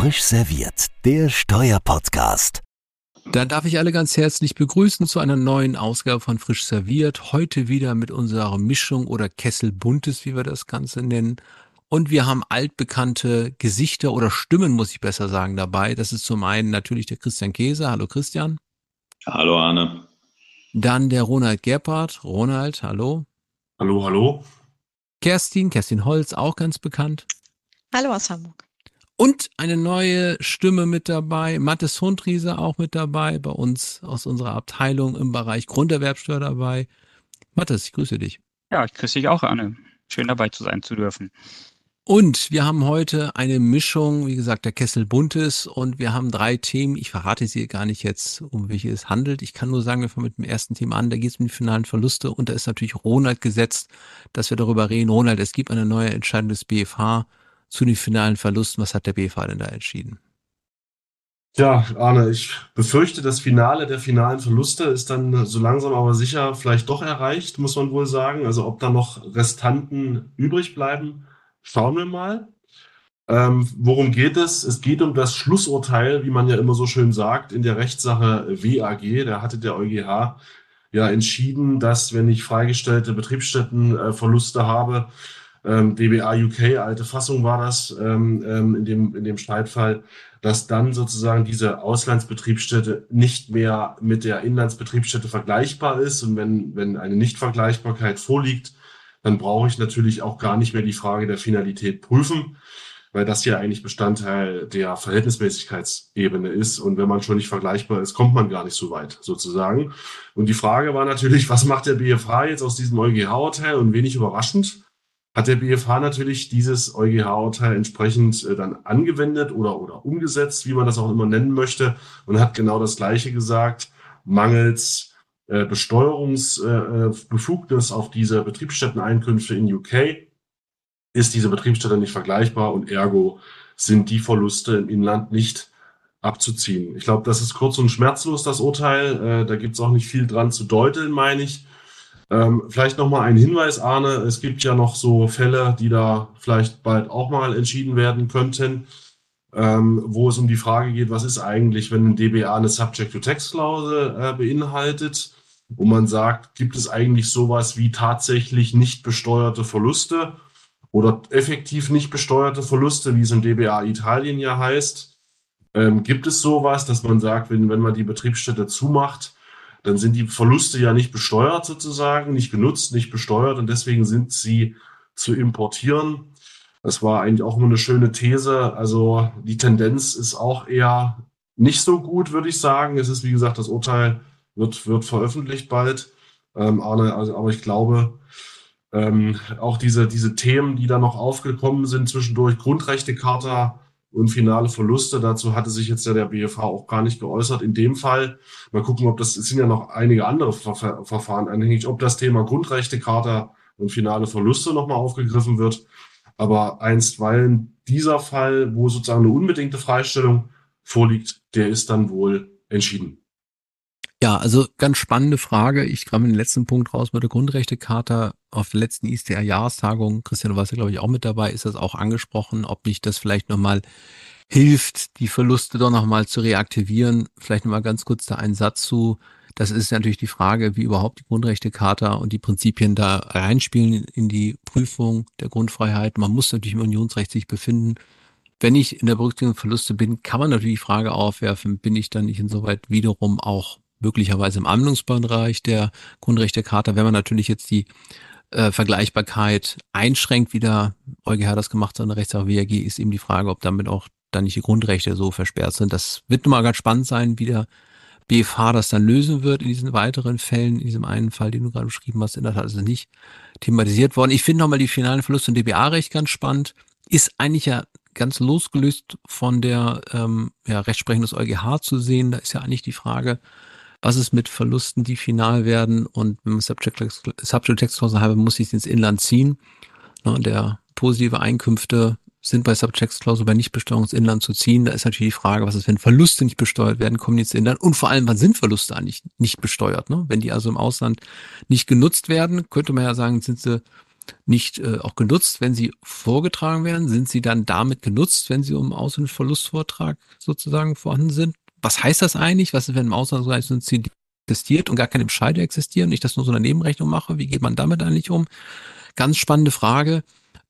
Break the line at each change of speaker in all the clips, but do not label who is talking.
Frisch serviert, der Steuerpodcast.
Dann darf ich alle ganz herzlich begrüßen zu einer neuen Ausgabe von Frisch serviert. Heute wieder mit unserer Mischung oder Kessel Buntes, wie wir das Ganze nennen. Und wir haben altbekannte Gesichter oder Stimmen, muss ich besser sagen, dabei. Das ist zum einen natürlich der Christian Käse. Hallo Christian.
Hallo Arne.
Dann der Ronald Gerpard. Ronald, hallo.
Hallo, hallo.
Kerstin, Kerstin Holz, auch ganz bekannt.
Hallo aus Hamburg.
Und eine neue Stimme mit dabei, Mathis Hundriese auch mit dabei, bei uns aus unserer Abteilung im Bereich Grunderwerbsteuer dabei. Mathis, ich grüße dich.
Ja, ich grüße dich auch, Anne. Schön dabei zu sein zu dürfen.
Und wir haben heute eine Mischung, wie gesagt, der Kessel Buntes und wir haben drei Themen. Ich verrate sie gar nicht jetzt, um welche es handelt. Ich kann nur sagen, wir fangen mit dem ersten Thema an. Da geht es um die finalen Verluste und da ist natürlich Ronald gesetzt, dass wir darüber reden. Ronald, es gibt eine neue Entscheidung des BFH zu den finalen Verlusten. Was hat der BFH denn da entschieden?
Ja, Arne, ich befürchte, das Finale der finalen Verluste ist dann so langsam aber sicher vielleicht doch erreicht, muss man wohl sagen. Also ob da noch Restanten übrig bleiben, schauen wir mal. Ähm, worum geht es? Es geht um das Schlussurteil, wie man ja immer so schön sagt, in der Rechtssache WAG. Da hatte der EuGH ja entschieden, dass wenn ich freigestellte Betriebsstättenverluste habe, ähm, DBA UK, alte Fassung war das ähm, ähm, in, dem, in dem Streitfall, dass dann sozusagen diese Auslandsbetriebsstätte nicht mehr mit der Inlandsbetriebsstätte vergleichbar ist. Und wenn, wenn eine Nichtvergleichbarkeit vorliegt, dann brauche ich natürlich auch gar nicht mehr die Frage der Finalität prüfen, weil das ja eigentlich Bestandteil der Verhältnismäßigkeitsebene ist. Und wenn man schon nicht vergleichbar ist, kommt man gar nicht so weit sozusagen. Und die Frage war natürlich, was macht der BFH jetzt aus diesem EuGH-Urteil? Und wenig überraschend hat der BFH natürlich dieses EuGH-Urteil entsprechend äh, dann angewendet oder, oder umgesetzt, wie man das auch immer nennen möchte, und hat genau das Gleiche gesagt, mangels äh, Besteuerungsbefugnis äh, auf diese Betriebsstätteneinkünfte in UK ist diese Betriebsstätte nicht vergleichbar und ergo sind die Verluste im Inland nicht abzuziehen. Ich glaube, das ist kurz und schmerzlos, das Urteil. Äh, da gibt es auch nicht viel dran zu deuteln, meine ich. Ähm, vielleicht nochmal ein Hinweis, Arne. Es gibt ja noch so Fälle, die da vielleicht bald auch mal entschieden werden könnten, ähm, wo es um die Frage geht, was ist eigentlich, wenn ein DBA eine Subject-to-Text-Klausel äh, beinhaltet, wo man sagt, gibt es eigentlich sowas wie tatsächlich nicht besteuerte Verluste oder effektiv nicht besteuerte Verluste, wie es im DBA Italien ja heißt? Ähm, gibt es sowas, dass man sagt, wenn, wenn man die Betriebsstätte zumacht, dann sind die Verluste ja nicht besteuert sozusagen, nicht genutzt, nicht besteuert und deswegen sind sie zu importieren. Das war eigentlich auch immer eine schöne These. Also die Tendenz ist auch eher nicht so gut, würde ich sagen. Es ist, wie gesagt, das Urteil wird, wird veröffentlicht bald. Ähm, Arne, also, aber ich glaube, ähm, auch diese, diese Themen, die da noch aufgekommen sind zwischendurch, Grundrechtecharta, und finale Verluste. Dazu hatte sich jetzt ja der BFH auch gar nicht geäußert. In dem Fall, mal gucken, ob das, es sind ja noch einige andere Ver Verfahren anhängig, ob das Thema Grundrechtecharta und finale Verluste nochmal aufgegriffen wird. Aber einstweilen dieser Fall, wo sozusagen eine unbedingte Freistellung vorliegt, der ist dann wohl entschieden.
Ja, also ganz spannende Frage. Ich kam den letzten Punkt raus mit der Grundrechtecharta. Auf der letzten ISDR-Jahrestagung, Christian, du warst ja, glaube ich, auch mit dabei, ist das auch angesprochen, ob nicht das vielleicht nochmal hilft, die Verluste doch nochmal zu reaktivieren. Vielleicht nochmal ganz kurz da einen Satz zu. Das ist natürlich die Frage, wie überhaupt die Grundrechtecharta und die Prinzipien da reinspielen in die Prüfung der Grundfreiheit. Man muss natürlich im Unionsrecht sich befinden. Wenn ich in der Berücksichtigung Verluste bin, kann man natürlich die Frage aufwerfen, bin ich dann nicht insoweit wiederum auch möglicherweise im Anwendungsbereich der Grundrechtecharta, wenn man natürlich jetzt die äh, Vergleichbarkeit einschränkt, wie der EuGH das gemacht hat in der Rechtssache WAG, ist eben die Frage, ob damit auch dann nicht die Grundrechte so versperrt sind. Das wird nun mal ganz spannend sein, wie der BFH das dann lösen wird in diesen weiteren Fällen. In diesem einen Fall, den du gerade beschrieben hast, in der Tat ist es nicht thematisiert worden. Ich finde nochmal die finalen Verluste im DBA-Recht ganz spannend. Ist eigentlich ja ganz losgelöst von der ähm, ja, Rechtsprechung des EuGH zu sehen. Da ist ja eigentlich die Frage, was ist mit Verlusten, die final werden und wenn man Subject-Text-Klausel habe, muss ich es ins Inland ziehen. Und der positive Einkünfte sind bei Subject-Klausel bei Nichtbesteuerung ins Inland zu ziehen. Da ist natürlich die Frage, was ist, wenn Verluste nicht besteuert werden, kommen die ins Inland und vor allem, wann sind Verluste eigentlich nicht besteuert? Ne? Wenn die also im Ausland nicht genutzt werden, könnte man ja sagen, sind sie nicht äh, auch genutzt, wenn sie vorgetragen werden? Sind sie dann damit genutzt, wenn sie um Aus- und Verlustvortrag sozusagen vorhanden sind? Was heißt das eigentlich? Was ist, wenn im Ausland so ein CD existiert und gar keine Bescheide existieren, ich das nur so eine Nebenrechnung mache? Wie geht man damit eigentlich um? Ganz spannende Frage.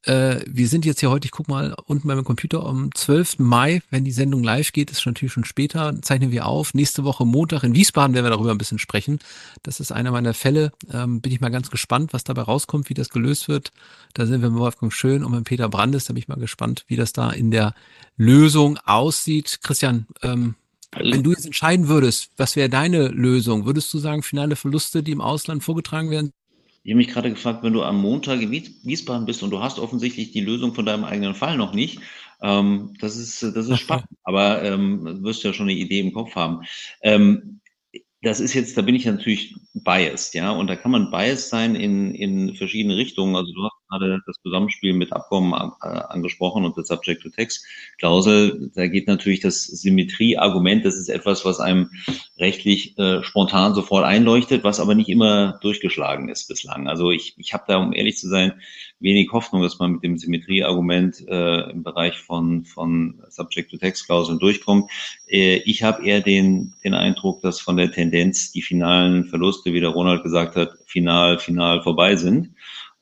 Äh, wir sind jetzt hier heute, ich guck mal unten beim Computer, am 12. Mai, wenn die Sendung live geht, ist natürlich schon später, zeichnen wir auf. Nächste Woche Montag in Wiesbaden werden wir darüber ein bisschen sprechen. Das ist einer meiner Fälle. Ähm, bin ich mal ganz gespannt, was dabei rauskommt, wie das gelöst wird. Da sind wir mit Wolfgang Schön und mit Peter Brandes. Da bin ich mal gespannt, wie das da in der Lösung aussieht. Christian, ähm, wenn du jetzt entscheiden würdest, was wäre deine Lösung? Würdest du sagen, finale Verluste, die im Ausland vorgetragen werden,
ich habe mich gerade gefragt, wenn du am Montag in Wiesbaden bist und du hast offensichtlich die Lösung von deinem eigenen Fall noch nicht, ähm, das ist, das ist spannend, aber ähm, wirst du ja schon eine Idee im Kopf haben. Ähm, das ist jetzt, da bin ich natürlich biased, ja, und da kann man biased sein in, in verschiedene Richtungen. Also du gerade das Zusammenspiel mit Abkommen äh, angesprochen und das Subject-to-Text-Klausel. Da geht natürlich das Symmetrie-Argument, das ist etwas, was einem rechtlich äh, spontan sofort einleuchtet, was aber nicht immer durchgeschlagen ist bislang. Also ich, ich habe da, um ehrlich zu sein, wenig Hoffnung, dass man mit dem Symmetrieargument äh, im Bereich von, von Subject-to-Text-Klauseln durchkommt. Äh, ich habe eher den, den Eindruck, dass von der Tendenz die finalen Verluste, wie der Ronald gesagt hat, final, final vorbei sind.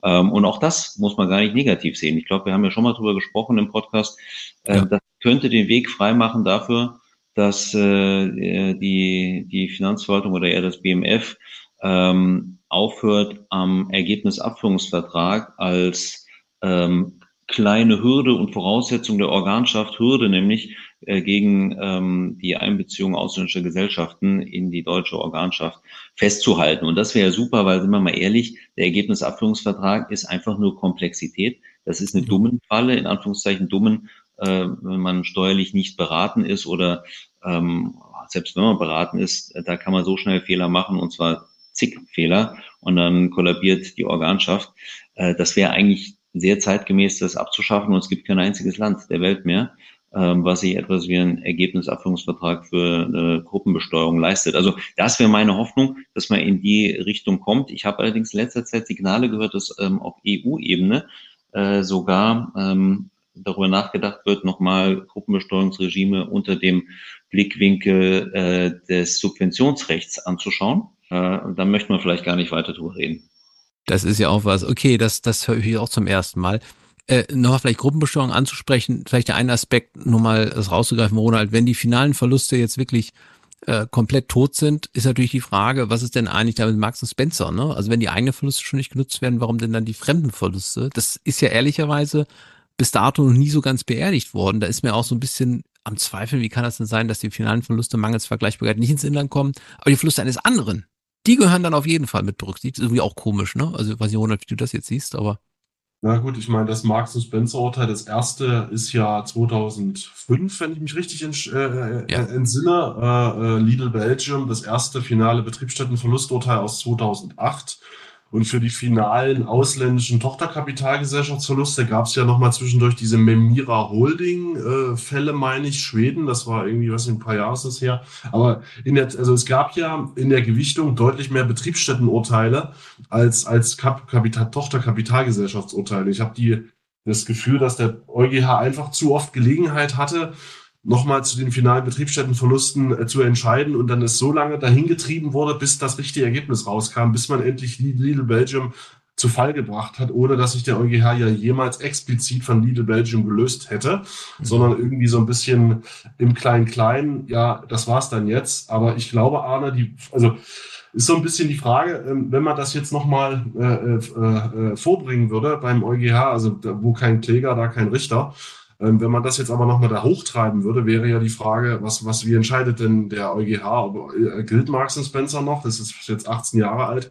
Ähm, und auch das muss man gar nicht negativ sehen. Ich glaube, wir haben ja schon mal drüber gesprochen im Podcast. Äh, ja. Das könnte den Weg freimachen dafür, dass äh, die, die Finanzverwaltung oder eher das BMF ähm, aufhört, am Ergebnisabführungsvertrag als ähm, kleine Hürde und Voraussetzung der Organschaft, Hürde nämlich äh, gegen ähm, die Einbeziehung ausländischer Gesellschaften in die deutsche Organschaft festzuhalten. Und das wäre super, weil, sind wir mal ehrlich, der Ergebnisabführungsvertrag ist einfach nur Komplexität. Das ist eine mhm. dummen Falle, in Anführungszeichen dummen, äh, wenn man steuerlich nicht beraten ist oder ähm, selbst wenn man beraten ist, da kann man so schnell Fehler machen und zwar zig Fehler und dann kollabiert die Organschaft. Äh, das wäre eigentlich sehr zeitgemäß, das abzuschaffen und es gibt kein einziges Land der Welt mehr, ähm, was sich etwas wie ein Ergebnisabführungsvertrag für eine Gruppenbesteuerung leistet. Also das wäre meine Hoffnung, dass man in die Richtung kommt. Ich habe allerdings in letzter Zeit Signale gehört, dass ähm, auf EU-Ebene äh, sogar ähm, darüber nachgedacht wird, nochmal Gruppenbesteuerungsregime unter dem Blickwinkel äh, des Subventionsrechts anzuschauen. Äh, und dann möchte man vielleicht gar nicht weiter drüber reden.
Das ist ja auch was. Okay, das, das höre ich auch zum ersten Mal. Äh, nochmal vielleicht Gruppenbesteuerung anzusprechen, vielleicht der eine Aspekt, nur mal das rauszugreifen, Ronald, wenn die finalen Verluste jetzt wirklich äh, komplett tot sind, ist natürlich die Frage, was ist denn eigentlich da mit Max und Spencer, ne? Also wenn die eigenen Verluste schon nicht genutzt werden, warum denn dann die fremden Verluste? Das ist ja ehrlicherweise bis dato noch nie so ganz beerdigt worden. Da ist mir auch so ein bisschen am Zweifel, wie kann das denn sein, dass die finalen Verluste mangels Vergleichbarkeit nicht ins Inland kommen, aber die Verluste eines anderen, die gehören dann auf jeden Fall mit berücksichtigt. Ist irgendwie auch komisch, ne? Also ich weiß nicht, Ronald, wie du das jetzt siehst, aber.
Na gut, ich meine, das Marx und Spencer Urteil, das erste ist ja 2005, wenn ich mich richtig äh, äh, ja. entsinne. Äh, äh, Lidl Belgium, das erste finale Betriebsstättenverlusturteil aus 2008. Und für die finalen ausländischen Tochterkapitalgesellschaftsverluste gab es ja nochmal zwischendurch diese Memira Holding-Fälle, äh, meine ich, Schweden. Das war irgendwie, was ein paar Jahre ist das her. Aber in der, also es gab ja in der Gewichtung deutlich mehr Betriebsstättenurteile als, als Kap Kapital Tochterkapitalgesellschaftsurteile. Ich habe die, das Gefühl, dass der EuGH einfach zu oft Gelegenheit hatte, nochmal zu den finalen Betriebsstättenverlusten äh, zu entscheiden und dann es so lange dahingetrieben wurde, bis das richtige Ergebnis rauskam, bis man endlich Lidl Belgium zu Fall gebracht hat, ohne dass sich der EuGH ja jemals explizit von Lidl Belgium gelöst hätte, mhm. sondern irgendwie so ein bisschen im Klein-Klein, ja, das war's dann jetzt. Aber ich glaube, Arne, die, also ist so ein bisschen die Frage, ähm, wenn man das jetzt nochmal äh, äh, äh, vorbringen würde beim EuGH, also wo kein Kläger, da kein Richter, wenn man das jetzt aber nochmal da hochtreiben würde, wäre ja die Frage, was, was, wie entscheidet denn der EuGH? Ob, äh, gilt Marks Spencer noch? Das ist jetzt 18 Jahre alt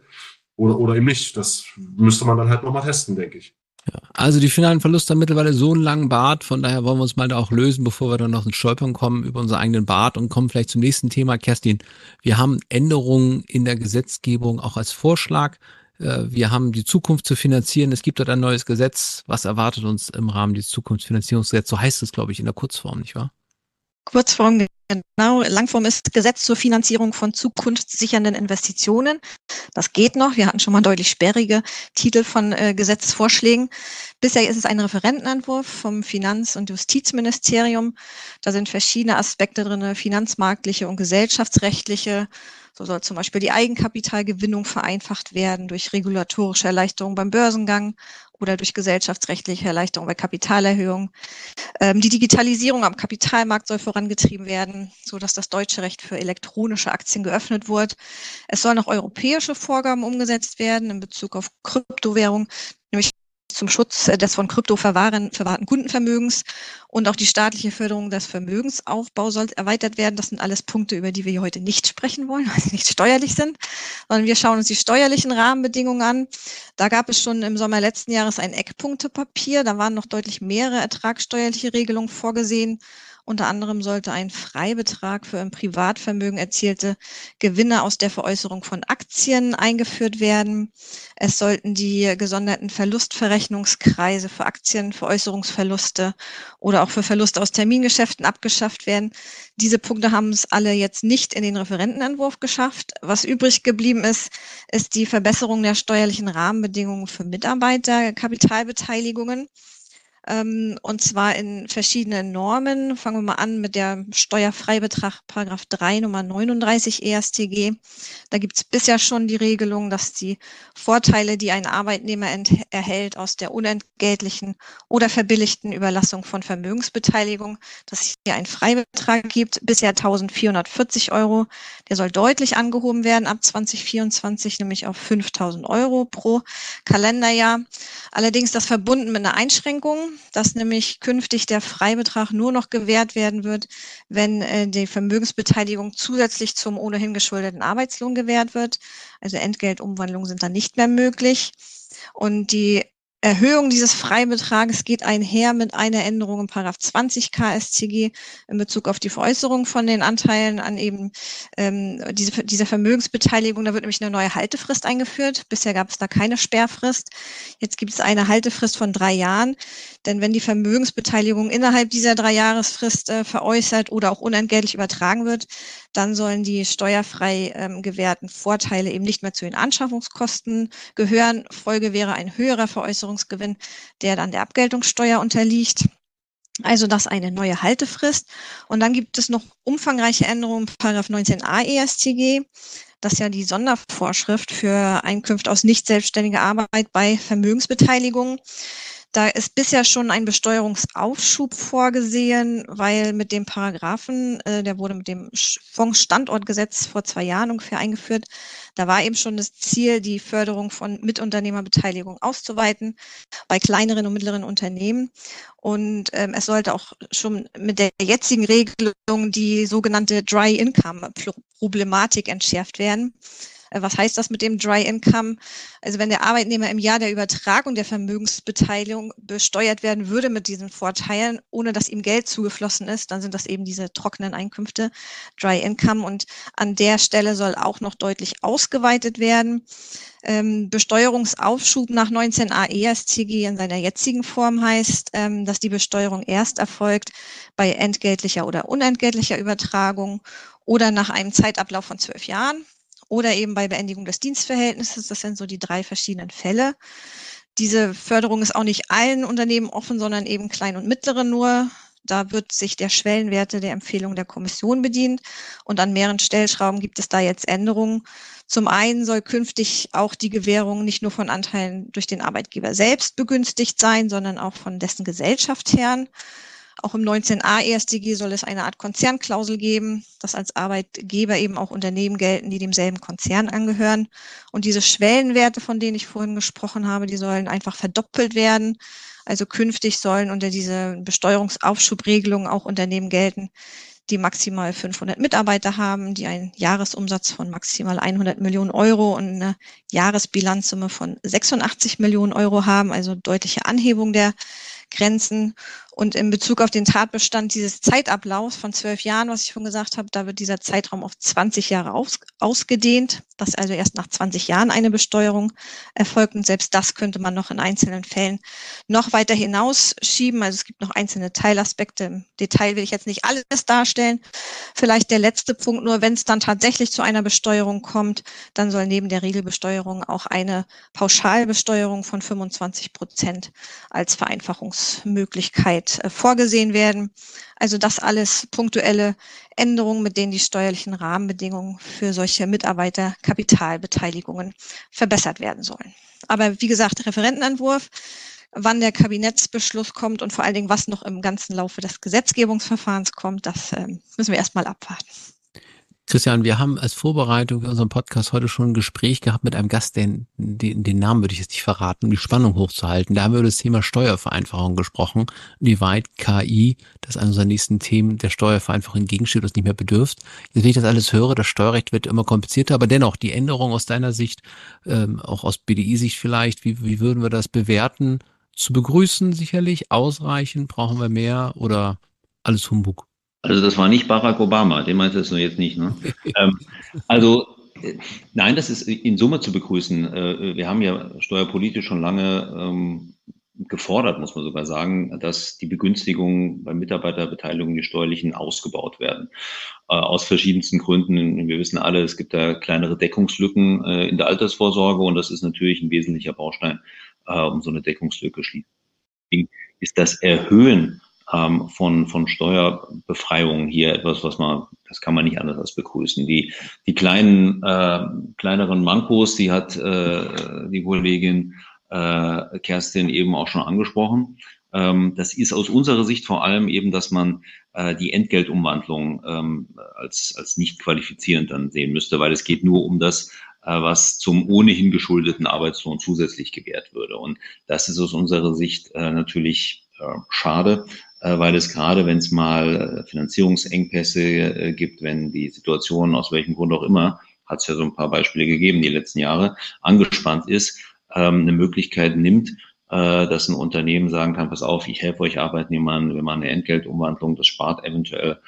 oder, oder eben nicht. Das müsste man dann halt nochmal testen, denke ich.
Ja, also die finalen Verluste haben mittlerweile so einen langen Bart, von daher wollen wir uns mal da auch lösen, bevor wir dann noch ins Stolpern kommen über unseren eigenen Bart und kommen vielleicht zum nächsten Thema. Kerstin, wir haben Änderungen in der Gesetzgebung auch als Vorschlag. Äh, wir haben die Zukunft zu finanzieren. Es gibt dort ein neues Gesetz. Was erwartet uns im Rahmen dieses Zukunftsfinanzierungsgesetzes? So heißt es, glaube ich, in der Kurzform, nicht wahr?
Kurzform Genau, Langform ist Gesetz zur Finanzierung von zukunftssichernden Investitionen. Das geht noch. Wir hatten schon mal deutlich sperrige Titel von äh, Gesetzesvorschlägen. Bisher ist es ein Referentenentwurf vom Finanz- und Justizministerium. Da sind verschiedene Aspekte drin, finanzmarktliche und gesellschaftsrechtliche. So soll zum Beispiel die Eigenkapitalgewinnung vereinfacht werden durch regulatorische Erleichterung beim Börsengang oder durch gesellschaftsrechtliche Erleichterung bei Kapitalerhöhung. Ähm, die Digitalisierung am Kapitalmarkt soll vorangetrieben werden, so dass das deutsche Recht für elektronische Aktien geöffnet wird. Es sollen auch europäische Vorgaben umgesetzt werden in Bezug auf Kryptowährung, nämlich zum Schutz des von Krypto verwahrten Kundenvermögens und auch die staatliche Förderung des Vermögensaufbaus soll erweitert werden. Das sind alles Punkte, über die wir hier heute nicht sprechen wollen, weil sie nicht steuerlich sind, sondern wir schauen uns die steuerlichen Rahmenbedingungen an. Da gab es schon im Sommer letzten Jahres ein Eckpunktepapier. Da waren noch deutlich mehrere ertragssteuerliche Regelungen vorgesehen. Unter anderem sollte ein Freibetrag für im Privatvermögen erzielte Gewinne aus der Veräußerung von Aktien eingeführt werden. Es sollten die gesonderten Verlustverrechnungskreise für Aktienveräußerungsverluste oder auch für Verluste aus Termingeschäften abgeschafft werden. Diese Punkte haben es alle jetzt nicht in den Referentenentwurf geschafft. Was übrig geblieben ist, ist die Verbesserung der steuerlichen Rahmenbedingungen für Mitarbeiter, Kapitalbeteiligungen ähm, und zwar in verschiedenen Normen. Fangen wir mal an mit der Steuerfreibetrag Paragraph 3 Nummer 39 ESTG. Da gibt es bisher schon die Regelung, dass die Vorteile, die ein Arbeitnehmer erhält aus der unentgeltlichen oder verbilligten Überlassung von Vermögensbeteiligung, dass es hier einen Freibetrag gibt, bisher 1440 Euro. Der soll deutlich angehoben werden ab 2024, nämlich auf 5000 Euro pro Kalenderjahr. Allerdings das verbunden mit einer Einschränkung dass nämlich künftig der Freibetrag nur noch gewährt werden wird, wenn äh, die Vermögensbeteiligung zusätzlich zum ohnehin geschuldeten Arbeitslohn gewährt wird. Also Entgeltumwandlungen sind dann nicht mehr möglich. Und die Erhöhung dieses Freibetrages geht einher mit einer Änderung im Paragraph 20 KSCG in Bezug auf die Veräußerung von den Anteilen an eben ähm, diese, diese Vermögensbeteiligung. Da wird nämlich eine neue Haltefrist eingeführt. Bisher gab es da keine Sperrfrist. Jetzt gibt es eine Haltefrist von drei Jahren. Denn wenn die Vermögensbeteiligung innerhalb dieser drei Jahresfrist äh, veräußert oder auch unentgeltlich übertragen wird, dann sollen die steuerfrei ähm, gewährten Vorteile eben nicht mehr zu den Anschaffungskosten gehören. Folge wäre ein höherer Veräußerungsgewinn, der dann der Abgeltungssteuer unterliegt. Also das eine neue Haltefrist. Und dann gibt es noch umfangreiche Änderungen, Paragraph 19a ESTG. Das ist ja die Sondervorschrift für Einkünfte aus nicht selbstständiger Arbeit bei Vermögensbeteiligungen. Da ist bisher schon ein Besteuerungsaufschub vorgesehen, weil mit dem Paragraphen, äh, der wurde mit dem Fondsstandortgesetz vor zwei Jahren ungefähr eingeführt, da war eben schon das Ziel, die Förderung von Mitunternehmerbeteiligung auszuweiten bei kleineren und mittleren Unternehmen. Und ähm, es sollte auch schon mit der jetzigen Regelung die sogenannte Dry Income Problematik entschärft werden. Äh, was heißt das mit dem Dry Income? Also wenn der Arbeitnehmer im Jahr der Übertragung der Vermögensbeteiligung besteuert werden würde mit diesen Vorteilen, ohne dass ihm Geld zugeflossen ist, dann sind das eben diese trockenen Einkünfte, Dry Income. Und an der Stelle soll auch noch deutlich ausgeweitet werden. Ähm, Besteuerungsaufschub nach 19a ESTG in seiner jetzigen Form heißt, ähm, dass die Besteuerung erst erfolgt bei entgeltlicher oder unentgeltlicher Übertragung oder nach einem Zeitablauf von zwölf Jahren oder eben bei Beendigung des Dienstverhältnisses. Das sind so die drei verschiedenen Fälle. Diese Förderung ist auch nicht allen Unternehmen offen, sondern eben klein und mittlere nur. Da wird sich der Schwellenwerte der Empfehlung der Kommission bedient. Und an mehreren Stellschrauben gibt es da jetzt Änderungen. Zum einen soll künftig auch die Gewährung nicht nur von Anteilen durch den Arbeitgeber selbst begünstigt sein, sondern auch von dessen Gesellschaftsherren. Auch im 19a ESDG soll es eine Art Konzernklausel geben, dass als Arbeitgeber eben auch Unternehmen gelten, die demselben Konzern angehören. Und diese Schwellenwerte, von denen ich vorhin gesprochen habe, die sollen einfach verdoppelt werden. Also künftig sollen unter diese Besteuerungsaufschubregelung auch Unternehmen gelten, die maximal 500 Mitarbeiter haben, die einen Jahresumsatz von maximal 100 Millionen Euro und eine Jahresbilanzsumme von 86 Millionen Euro haben, also deutliche Anhebung der Grenzen Und in Bezug auf den Tatbestand dieses Zeitablaufs von zwölf Jahren, was ich schon gesagt habe, da wird dieser Zeitraum auf 20 Jahre aus, ausgedehnt, dass also erst nach 20 Jahren eine Besteuerung erfolgt. Und selbst das könnte man noch in einzelnen Fällen noch weiter hinausschieben. Also es gibt noch einzelne Teilaspekte. Im Detail will ich jetzt nicht alles darstellen. Vielleicht der letzte Punkt nur, wenn es dann tatsächlich zu einer Besteuerung kommt, dann soll neben der Regelbesteuerung auch eine Pauschalbesteuerung von 25 Prozent als Vereinfachungsmöglichkeit äh, vorgesehen werden. Also das alles punktuelle Änderungen, mit denen die steuerlichen Rahmenbedingungen für solche Mitarbeiterkapitalbeteiligungen verbessert werden sollen. Aber wie gesagt, Referentenentwurf, wann der Kabinettsbeschluss kommt und vor allen Dingen, was noch im ganzen Laufe des Gesetzgebungsverfahrens kommt, das äh, müssen wir erstmal abwarten.
Christian, wir haben als Vorbereitung für unseren Podcast heute schon ein Gespräch gehabt mit einem Gast, den, den, den Namen würde ich jetzt nicht verraten, um die Spannung hochzuhalten. Da haben wir über das Thema Steuervereinfachung gesprochen, wie weit KI, das ist eines unserer nächsten Themen, der Steuervereinfachung entgegensteht und nicht mehr bedürft. Jetzt, wenn ich das alles höre, das Steuerrecht wird immer komplizierter, aber dennoch die Änderung aus deiner Sicht, ähm, auch aus BDI-Sicht vielleicht, wie, wie würden wir das bewerten? Zu begrüßen sicherlich, ausreichend, brauchen wir mehr oder alles Humbug?
Also das war nicht Barack Obama, den meintest du jetzt nicht. Ne? ähm, also äh, nein, das ist in Summe zu begrüßen. Äh, wir haben ja steuerpolitisch schon lange ähm, gefordert, muss man sogar sagen, dass die Begünstigungen bei Mitarbeiterbeteiligung, die steuerlichen, ausgebaut werden. Äh, aus verschiedensten Gründen. Wir wissen alle, es gibt da kleinere Deckungslücken äh, in der Altersvorsorge und das ist natürlich ein wesentlicher Baustein, äh, um so eine Deckungslücke schließen. Ist das Erhöhen ähm, von, von Steuerbefreiungen hier etwas, was man, das kann man nicht anders als begrüßen. Die, die kleinen, äh, kleineren Mankos, die hat äh, die Kollegin äh, Kerstin eben auch schon angesprochen. Ähm, das ist aus unserer Sicht vor allem eben, dass man äh, die Entgeltumwandlung ähm, als, als nicht qualifizierend dann sehen müsste, weil es geht nur um das, äh, was zum ohnehin geschuldeten Arbeitslohn zusätzlich gewährt würde. Und das ist aus unserer Sicht äh, natürlich äh, schade, weil es gerade, wenn es mal äh, Finanzierungsengpässe äh, gibt, wenn die Situation aus welchem Grund auch immer, hat es ja so ein paar Beispiele gegeben die letzten Jahre, angespannt ist, ähm, eine Möglichkeit nimmt, dass ein Unternehmen sagen kann, pass auf, ich helfe euch Arbeitnehmern, wir machen eine Entgeltumwandlung, das spart eventuell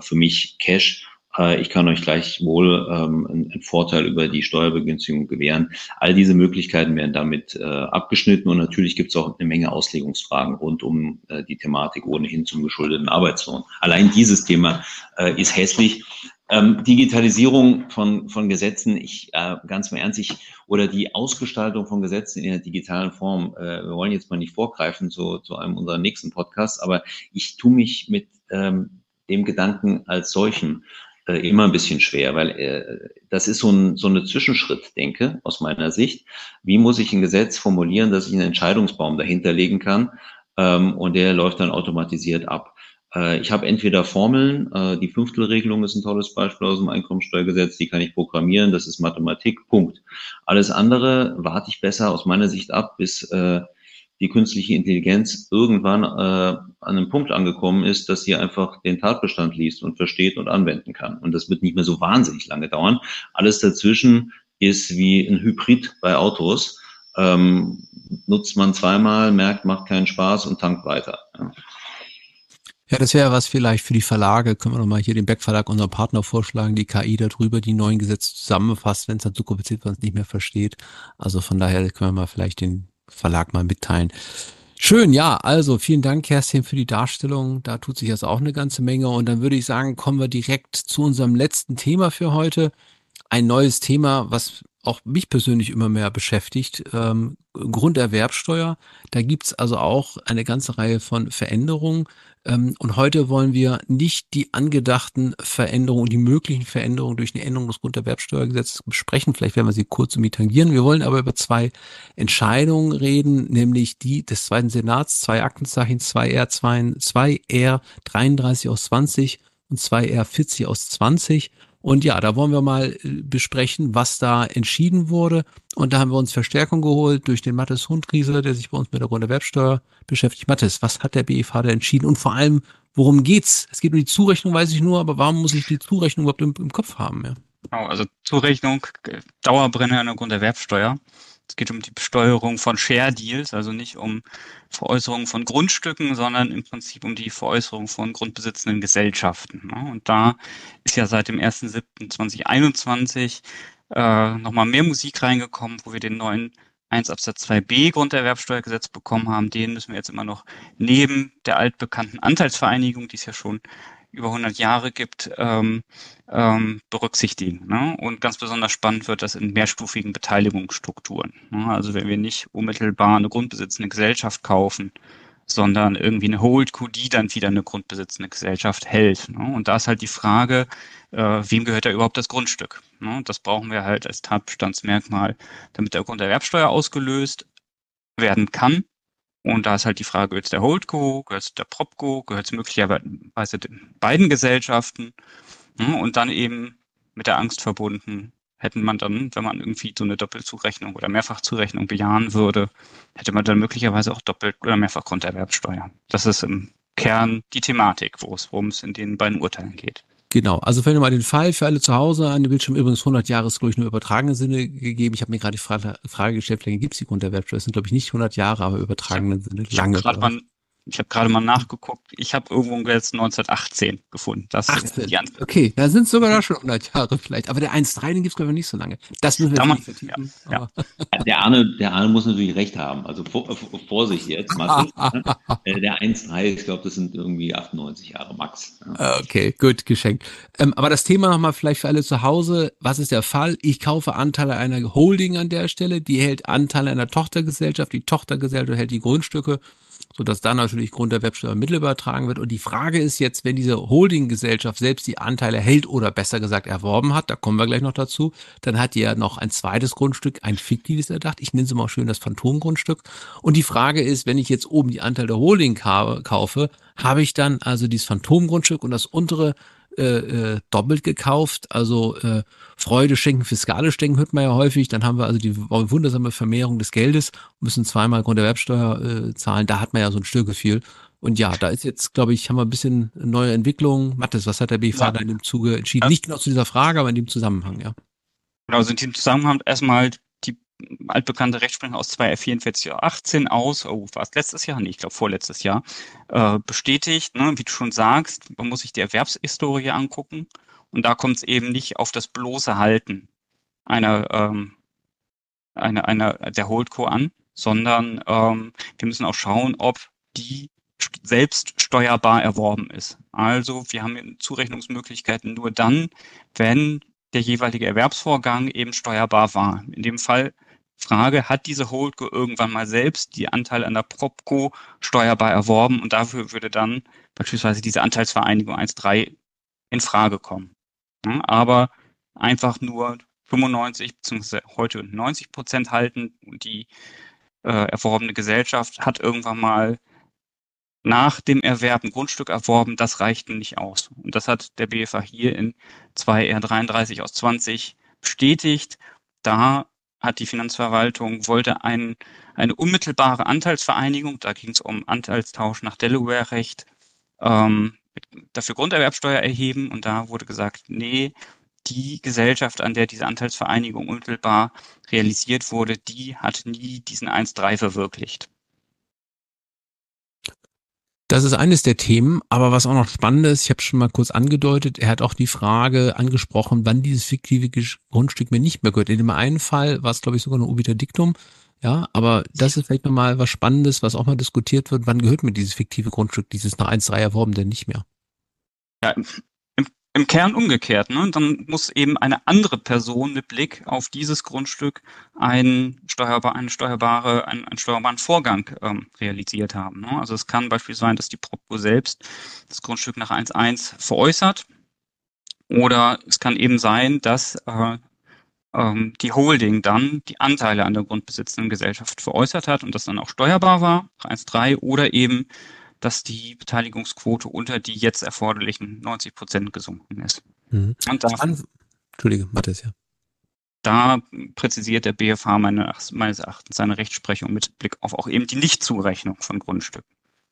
für mich Cash. äh, ich kann euch gleich wohl ähm, einen, Vorteil über die Steuerbegünstigung gewähren. All diese Möglichkeiten werden damit äh, abgeschnitten und natürlich gibt es auch eine Menge Auslegungsfragen rund um äh, die Thematik ohnehin zum geschuldeten Arbeitslohn. Allein dieses Thema äh, ist hässlich. Ähm, Digitalisierung von, von Gesetzen, ich äh, ganz mal ernst, ich, oder die Ausgestaltung von Gesetzen in der digitalen Form, äh, wir wollen jetzt mal nicht vorgreifen zu, zu einem unserer nächsten Podcasts, aber ich tue mich mit ähm, dem Gedanken als solchen äh, immer ein bisschen schwer, weil äh, das ist so, ein, so eine Zwischenschritt, denke, aus meiner Sicht. Wie muss ich ein Gesetz formulieren, dass ich einen Entscheidungsbaum dahinter legen kann ähm, und der läuft dann automatisiert ab. Äh, ich habe entweder Formeln, äh, die Fünftelregelung ist ein tolles Beispiel aus dem Einkommensteuergesetz, die kann ich programmieren, das ist Mathematik, Punkt. Alles andere warte ich besser aus meiner Sicht ab, bis äh, die künstliche Intelligenz irgendwann äh, an einem Punkt angekommen ist, dass sie einfach den Tatbestand liest und versteht und anwenden kann. Und das wird nicht mehr so wahnsinnig lange dauern. Alles dazwischen ist wie ein Hybrid bei Autos. Ähm, nutzt man zweimal, merkt, macht keinen Spaß und tankt weiter. Ja.
Ja, das wäre was vielleicht für die Verlage. Können wir nochmal hier den Beck Verlag, unserem Partner, vorschlagen, die KI darüber die neuen Gesetze zusammenfasst, wenn es dann zu kompliziert wird, man es nicht mehr versteht. Also von daher können wir mal vielleicht den Verlag mal mitteilen. Schön, ja, also vielen Dank, Kerstin, für die Darstellung. Da tut sich jetzt auch eine ganze Menge. Und dann würde ich sagen, kommen wir direkt zu unserem letzten Thema für heute. Ein neues Thema, was auch mich persönlich immer mehr beschäftigt, ähm, Grunderwerbsteuer. Da gibt's also auch eine ganze Reihe von Veränderungen. Ähm, und heute wollen wir nicht die angedachten Veränderungen, die möglichen Veränderungen durch eine Änderung des Grunderwerbsteuergesetzes besprechen. Vielleicht werden wir sie kurz und tangieren. Wir wollen aber über zwei Entscheidungen reden, nämlich die des zweiten Senats, zwei Aktenzeichen, 2R, 2R 33 aus 20 und 2R 40 aus 20. Und ja, da wollen wir mal äh, besprechen, was da entschieden wurde. Und da haben wir uns Verstärkung geholt durch den Mathis Hundriese, der sich bei uns mit der Grunderwerbsteuer beschäftigt. Mathis, was hat der BEV da entschieden? Und vor allem, worum geht's? Es geht um die Zurechnung, weiß ich nur, aber warum muss ich die Zurechnung überhaupt im, im Kopf haben? Ja?
Genau, also Zurechnung, Dauerbrenner in der Grunderwerbsteuer. Es geht um die Besteuerung von Share Deals, also nicht um Veräußerung von Grundstücken, sondern im Prinzip um die Veräußerung von grundbesitzenden Gesellschaften. Ne? Und da ist ja seit dem 1.7.2021 äh, nochmal mehr Musik reingekommen, wo wir den neuen 1 Absatz 2b Grunderwerbsteuergesetz bekommen haben. Den müssen wir jetzt immer noch neben der altbekannten Anteilsvereinigung, die es ja schon über 100 Jahre gibt, ähm, ähm, berücksichtigen. Ne? Und ganz besonders spannend wird das in mehrstufigen Beteiligungsstrukturen. Ne? Also wenn wir nicht unmittelbar eine grundbesitzende Gesellschaft kaufen, sondern irgendwie eine Holdco, die dann wieder eine grundbesitzende Gesellschaft hält. Ne? Und da ist halt die Frage, äh, wem gehört da überhaupt das Grundstück? Ne? Das brauchen wir halt als Tatbestandsmerkmal, damit der Grunderwerbsteuer ausgelöst werden kann. Und da ist halt die Frage, gehört es der Holdco, gehört es der Propco, gehört es möglicherweise den beiden Gesellschaften? Ne? Und dann eben mit der Angst verbunden, hätten man dann, wenn man irgendwie so eine Doppelzurechnung oder Mehrfachzurechnung bejahen würde, hätte man dann möglicherweise auch Doppelt- oder Mehrfachgrunderwerbsteuer. Das ist im Kern die Thematik, worum es in den beiden Urteilen geht.
Genau, also fällt mal den Fall für alle zu Hause an dem Bildschirm übrigens 100 Jahre ist, glaube ich, nur übertragenen Sinne gegeben. Ich habe mir gerade die Frage, Frage gestellt, wie lange gibt es die Grunderwerbsteuer? Es sind, glaube ich, nicht 100 Jahre, aber übertragenen Sinne lange.
Ich habe ich habe gerade mal nachgeguckt. Ich habe irgendwo jetzt 1918 gefunden. Das
18. Die okay, da sind es sogar noch schon 100 Jahre vielleicht. Aber der 1.3, den gibt es glaube ich nicht so lange. Das müssen wir jetzt nicht vertiefen.
Ja, ja. Der, Arne, der Arne muss natürlich recht haben. Also vor, Vorsicht jetzt, Mathe. Äh, der 1.3, ich glaube, das sind irgendwie 98 Jahre max.
Ja. Okay, gut, geschenkt. Ähm, aber das Thema nochmal vielleicht für alle zu Hause. Was ist der Fall? Ich kaufe Anteile einer Holding an der Stelle. Die hält Anteile einer Tochtergesellschaft. Die Tochtergesellschaft hält die Grundstücke sodass da natürlich Grund der Websteuer Mittel übertragen wird. Und die Frage ist jetzt, wenn diese Holdinggesellschaft selbst die Anteile hält oder besser gesagt erworben hat, da kommen wir gleich noch dazu, dann hat die ja noch ein zweites Grundstück, ein fiktives erdacht. Ich nenne es mal schön das Phantomgrundstück. Und die Frage ist, wenn ich jetzt oben die Anteile der Holding kaufe, habe ich dann also dieses Phantomgrundstück und das untere äh, äh, doppelt gekauft. Also äh, Freude schenken, Fiskale schenken hört man ja häufig. Dann haben wir also die wundersame Vermehrung des Geldes, müssen zweimal Grunderwerbsteuer äh, zahlen. Da hat man ja so ein Störgefühl. Und ja, da ist jetzt, glaube ich, haben wir ein bisschen neue Entwicklung. Mathis, was hat der BFH ja. da in dem Zuge entschieden? Nicht genau zu dieser Frage, aber in dem Zusammenhang, ja.
Genau, also im Zusammenhang erstmal altbekannte Rechtsprechung aus 2R44 aus, oh, war es letztes Jahr? Nee, ich glaube vorletztes Jahr, äh, bestätigt, ne, wie du schon sagst, man muss sich die Erwerbshistorie angucken und da kommt es eben nicht auf das bloße Halten einer, ähm, einer, einer der Holdco an, sondern ähm, wir müssen auch schauen, ob die selbst steuerbar erworben ist. Also wir haben Zurechnungsmöglichkeiten nur dann, wenn der jeweilige Erwerbsvorgang eben steuerbar war. In dem Fall Frage, hat diese Holdco irgendwann mal selbst die Anteile an der Propco steuerbar erworben und dafür würde dann beispielsweise diese Anteilsvereinigung 1.3 in Frage kommen. aber einfach nur 95 bzw. heute 90 Prozent halten und die äh, erworbene Gesellschaft hat irgendwann mal nach dem Erwerb ein Grundstück erworben, das reicht nicht aus. Und das hat der BFA hier in 2R33 aus 20 bestätigt. Da hat die Finanzverwaltung, wollte ein, eine unmittelbare Anteilsvereinigung, da ging es um Anteilstausch nach Delaware-Recht, ähm, dafür Grunderwerbsteuer erheben und da wurde gesagt, nee, die Gesellschaft, an der diese Anteilsvereinigung unmittelbar realisiert wurde, die hat nie diesen 1.3 verwirklicht.
Das ist eines der Themen, aber was auch noch spannend ist, ich habe schon mal kurz angedeutet, er hat auch die Frage angesprochen, wann dieses fiktive Grundstück mir nicht mehr gehört. In dem einen Fall war es, glaube ich, sogar ein Obiter Diktum, ja, aber das ist vielleicht nochmal was Spannendes, was auch mal diskutiert wird, wann gehört mir dieses fiktive Grundstück, dieses nach 1.3 erworben denn nicht mehr?
Ja, im Kern umgekehrt. Ne? Dann muss eben eine andere Person mit Blick auf dieses Grundstück einen, steuerbar, eine steuerbare, einen, einen steuerbaren Vorgang ähm, realisiert haben. Ne? Also es kann beispielsweise sein, dass die Propco selbst das Grundstück nach 1.1 veräußert. Oder es kann eben sein, dass äh, ähm, die Holding dann die Anteile an der grundbesitzenden Gesellschaft veräußert hat und das dann auch steuerbar war, 1.3, oder eben dass die Beteiligungsquote unter die jetzt erforderlichen 90 Prozent gesunken ist.
Mhm. Und da, Entschuldige, Matthias, ja.
Da präzisiert der BFH meine, meines Erachtens seine Rechtsprechung mit Blick auf auch eben die Nichtzurechnung von Grundstücken.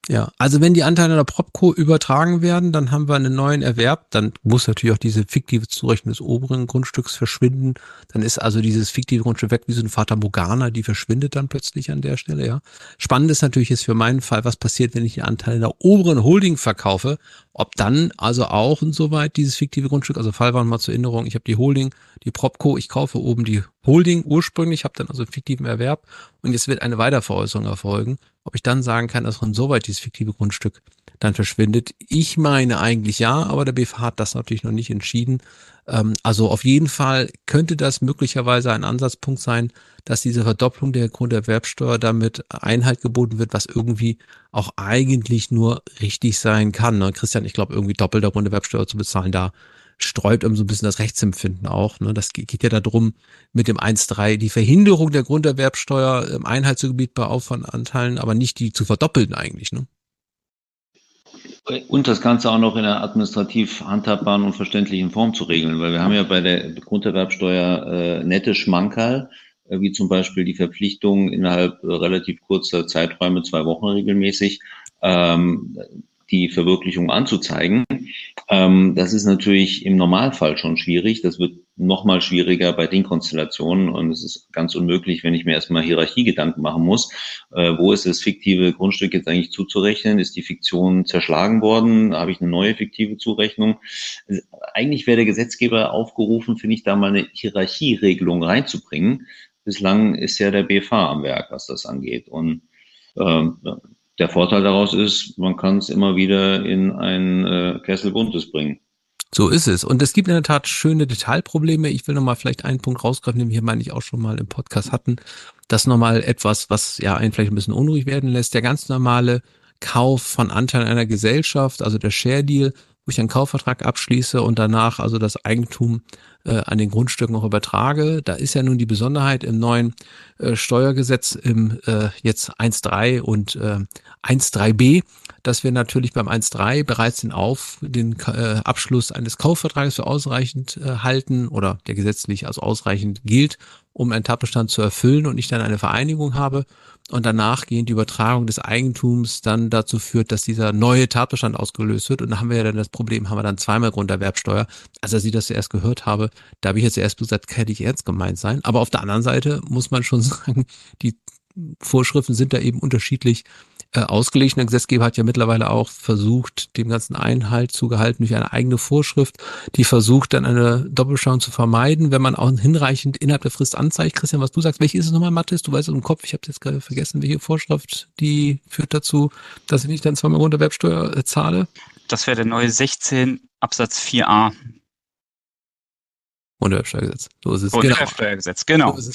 Ja, also wenn die Anteile der Propco übertragen werden, dann haben wir einen neuen Erwerb, dann muss natürlich auch diese fiktive Zurechnung des oberen Grundstücks verschwinden. Dann ist also dieses fiktive Grundstück weg wie so ein Vater Morgana, die verschwindet dann plötzlich an der Stelle, ja. Spannend ist natürlich jetzt für meinen Fall, was passiert, wenn ich die Anteile der oberen Holding verkaufe, ob dann also auch insoweit dieses fiktive Grundstück, also Fall war mal zur Erinnerung, ich habe die Holding, die Propco, ich kaufe oben die Holding ursprünglich, habe dann also einen fiktiven Erwerb und jetzt wird eine Weiterveräußerung erfolgen. Ob ich dann sagen kann, dass von soweit dieses fiktive Grundstück dann verschwindet. Ich meine eigentlich ja, aber der BFH hat das natürlich noch nicht entschieden. Ähm, also auf jeden Fall könnte das möglicherweise ein Ansatzpunkt sein, dass diese Verdopplung der Grunderwerbsteuer damit Einhalt geboten wird, was irgendwie auch eigentlich nur richtig sein kann. Ne? Christian, ich glaube, irgendwie doppelte Grunderwerbsteuer zu bezahlen, da sträubt um so ein bisschen das Rechtsempfinden auch. Ne? Das geht ja darum, mit dem 1.3 die Verhinderung der Grunderwerbsteuer im Einheitsgebiet bei Aufwandanteilen, aber nicht die zu verdoppeln eigentlich. Ne?
Und das Ganze auch noch in einer administrativ handhabbaren und verständlichen Form zu regeln, weil wir haben ja bei der Grunderwerbsteuer äh, nette Schmankerl, äh, wie zum Beispiel die Verpflichtung innerhalb äh, relativ kurzer Zeiträume, zwei Wochen regelmäßig, ähm, die Verwirklichung anzuzeigen. Ähm, das ist natürlich im Normalfall schon schwierig. Das wird noch mal schwieriger bei den Konstellationen und es ist ganz unmöglich, wenn ich mir erstmal Hierarchiegedanken machen muss. Äh, wo ist das fiktive Grundstück jetzt eigentlich zuzurechnen? Ist die Fiktion zerschlagen worden? Habe ich eine neue fiktive Zurechnung? Also, eigentlich wäre der Gesetzgeber aufgerufen, finde ich, da mal eine Hierarchieregelung reinzubringen. Bislang ist ja der BFH am Werk, was das angeht. Und ähm, der Vorteil daraus ist, man kann es immer wieder in ein äh, Kessel Buntes bringen.
So ist es. Und es gibt in der Tat schöne Detailprobleme. Ich will nochmal vielleicht einen Punkt rausgreifen, den wir hier, meine ich, auch schon mal im Podcast hatten. Das nochmal etwas, was ja einen vielleicht ein bisschen unruhig werden lässt. Der ganz normale Kauf von Anteilen einer Gesellschaft, also der Share Deal, wo ich einen Kaufvertrag abschließe und danach also das Eigentum äh, an den Grundstücken auch übertrage. Da ist ja nun die Besonderheit im neuen äh, Steuergesetz im äh, jetzt 1.3 und äh, 1.3b, dass wir natürlich beim 1.3 bereits den Auf, den äh, Abschluss eines Kaufvertrages für ausreichend äh, halten oder der gesetzlich als ausreichend gilt, um einen Tatbestand zu erfüllen und ich dann eine Vereinigung habe und danach gehend die Übertragung des Eigentums dann dazu führt, dass dieser neue Tatbestand ausgelöst wird. Und da haben wir ja dann das Problem, haben wir dann zweimal Grunderwerbsteuer. Also als ich das zuerst gehört habe, da habe ich jetzt erst gesagt, kann ich ernst gemeint sein. Aber auf der anderen Seite muss man schon sagen, die Vorschriften sind da eben unterschiedlich äh, ausgelegt. Der Gesetzgeber hat ja mittlerweile auch versucht, dem ganzen Einhalt zu gehalten durch eine eigene Vorschrift, die versucht, dann eine Doppelschauung zu vermeiden, wenn man auch hinreichend innerhalb der Frist anzeigt. Christian, was du sagst, welche ist es nochmal, Mathis? Du weißt es im Kopf, ich habe jetzt gerade vergessen, welche Vorschrift, die führt dazu, dass ich nicht dann zweimal Grunderwerbsteuer äh, zahle.
Das wäre der neue 16 Absatz 4a.
Grunderwerbsteuergesetz.
So ist es. Grunderwerbsteuergesetz, genau.
So ist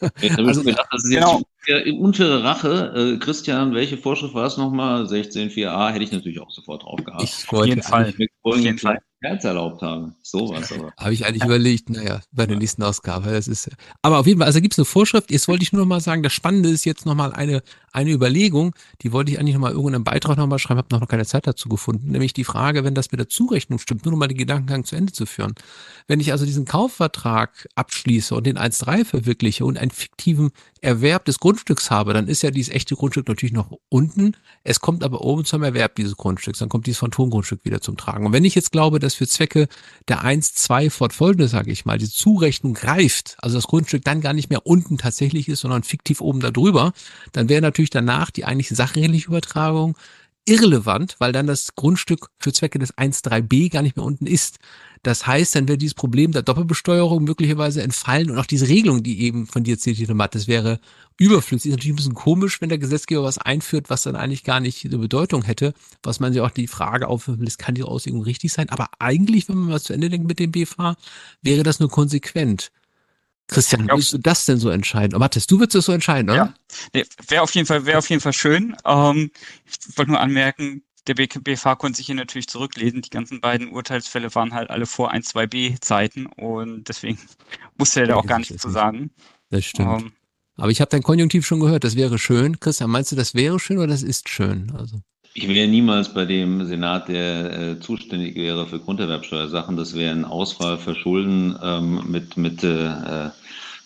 es. also, gedacht, das ist genau. jetzt untere Rache. Äh, Christian, welche Vorschrift war es nochmal? 16.4a hätte ich natürlich auch sofort drauf gehabt.
Ich Auf jeden Fall.
Auf jeden Fall. Herz erlaubt habe. So was
aber. Habe ich eigentlich überlegt, naja, bei der nächsten Ausgabe. Das ist, aber auf jeden Fall, also gibt es eine Vorschrift. Jetzt wollte ich nur noch mal sagen, das Spannende ist jetzt noch mal eine, eine Überlegung, die wollte ich eigentlich noch mal irgendwo in einem Beitrag noch mal schreiben, habe noch keine Zeit dazu gefunden. Nämlich die Frage, wenn das mit der Zurechnung stimmt, nur noch mal den Gedankengang zu Ende zu führen. Wenn ich also diesen Kaufvertrag abschließe und den 1.3 verwirkliche und einen fiktiven Erwerb des Grundstücks habe, dann ist ja dieses echte Grundstück natürlich noch unten. Es kommt aber oben zum Erwerb dieses Grundstücks. Dann kommt dieses Phantomgrundstück wieder zum Tragen. Und wenn ich jetzt glaube, dass für Zwecke der 1, 2 fortfolgende, sage ich mal, die Zurechnung greift, also das Grundstück dann gar nicht mehr unten tatsächlich ist, sondern fiktiv oben darüber, dann wäre natürlich danach die eigentliche sachrechtliche Übertragung irrelevant, weil dann das Grundstück für Zwecke des 1.3b gar nicht mehr unten ist. Das heißt, dann wäre dieses Problem der Doppelbesteuerung möglicherweise entfallen und auch diese Regelung, die eben von dir zitiert hat, das wäre überflüssig. Ist natürlich ein bisschen komisch, wenn der Gesetzgeber was einführt, was dann eigentlich gar nicht eine Bedeutung hätte, was man sich auch die Frage aufwirft, das kann die Auslegung richtig sein. Aber eigentlich, wenn man mal zu Ende denkt mit dem BFH, wäre das nur konsequent. Christian, wie würdest du das denn so entscheiden? Oh, Mathis, du würdest das so entscheiden, oder? Ja,
nee, wäre auf jeden Fall, wäre auf jeden Fall schön. Ähm, ich wollte nur anmerken, der BFH konnte sich hier natürlich zurücklesen. Die ganzen beiden Urteilsfälle waren halt alle vor 1, 2b Zeiten und deswegen musste er da auch gar nichts zu sagen.
Das stimmt. Ähm, Aber ich habe dein Konjunktiv schon gehört, das wäre schön. Christian, meinst du, das wäre schön oder das ist schön? Also.
Ich wäre niemals bei dem Senat, der äh, zuständig wäre für Grunderwerbsteuersachen. Das wäre ein Ausfall Verschulden ähm, mit, mit äh,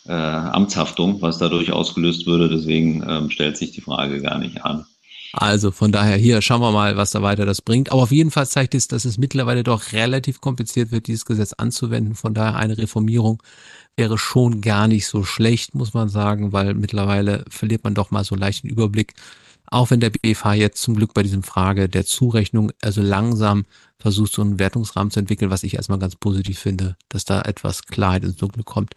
äh, Amtshaftung, was dadurch ausgelöst würde. Deswegen ähm, stellt sich die Frage gar nicht an.
Also von daher hier schauen wir mal, was da weiter das bringt. Aber auf jeden Fall zeigt es, dass es mittlerweile doch relativ kompliziert wird, dieses Gesetz anzuwenden. Von daher eine Reformierung wäre schon gar nicht so schlecht, muss man sagen, weil mittlerweile verliert man doch mal so leicht den Überblick. Auch wenn der BFH jetzt zum Glück bei diesem Frage der Zurechnung also langsam versucht, so einen Wertungsrahmen zu entwickeln, was ich erstmal ganz positiv finde, dass da etwas Klarheit ins Dunkle kommt.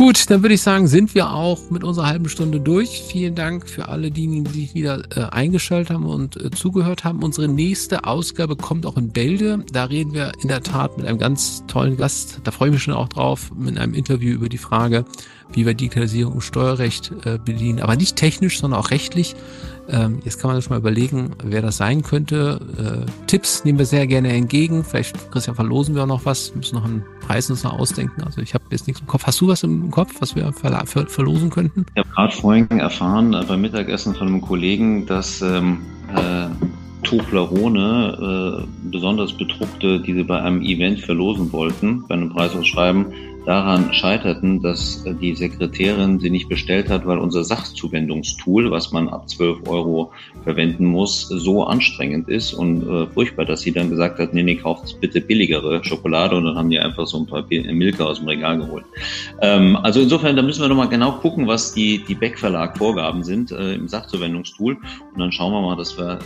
Gut, dann würde ich sagen, sind wir auch mit unserer halben Stunde durch. Vielen Dank für alle diejenigen, die sich wieder äh, eingeschaltet haben und äh, zugehört haben. Unsere nächste Ausgabe kommt auch in Bälde. Da reden wir in der Tat mit einem ganz tollen Gast. Da freue ich mich schon auch drauf, mit einem Interview über die Frage, wie wir Digitalisierung im Steuerrecht äh, bedienen. Aber nicht technisch, sondern auch rechtlich. Ähm, jetzt kann man sich mal überlegen, wer das sein könnte. Äh, Tipps nehmen wir sehr gerne entgegen. Vielleicht, Christian, verlosen wir auch noch was. Wir müssen noch einen Preis uns noch ausdenken. Also ich habe jetzt nichts im Kopf. Hast du was im Kopf, was wir ver ver verlosen könnten?
Ich habe gerade vorhin erfahren äh, beim Mittagessen von einem Kollegen, dass ähm, äh, Toblerone äh, besonders bedruckte, die sie bei einem Event verlosen wollten, bei einem Preisausschreiben, daran scheiterten, dass die Sekretärin sie nicht bestellt hat, weil unser Sachzuwendungstool, was man ab 12 Euro verwenden muss, so anstrengend ist und äh, furchtbar, dass sie dann gesagt hat, nee, nee, kauft bitte billigere Schokolade und dann haben die einfach so ein paar Milka aus dem Regal geholt. Ähm, also insofern, da müssen wir nochmal genau gucken, was die, die Beck Verlag Vorgaben sind äh, im Sachzuwendungstool und dann schauen wir mal, dass wir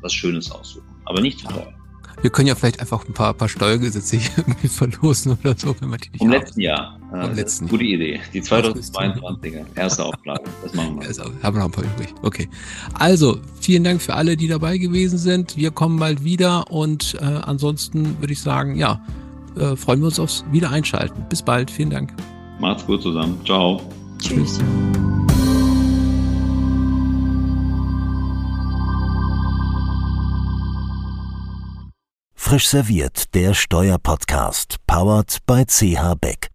was Schönes aussuchen. Aber nicht zu teuer.
Wir können ja vielleicht einfach ein paar, paar Steuergesetze hier irgendwie verlosen oder so, wenn man die nicht
Vom
haben.
letzten Jahr.
Vom
Äh,
letzten
Gute Idee. Die 2022er. Erste Auflage. Das machen wir.
Also, haben wir noch ein paar übrig. Okay. Also, vielen Dank für alle, die dabei gewesen sind. Wir kommen bald wieder und äh, ansonsten würde ich sagen, ja, äh, freuen wir uns aufs Wiedereinschalten. Bis bald. Vielen Dank.
Macht's gut zusammen. Ciao.
Tschüss.
Frisch serviert, der Steuerpodcast, powered by CH Beck.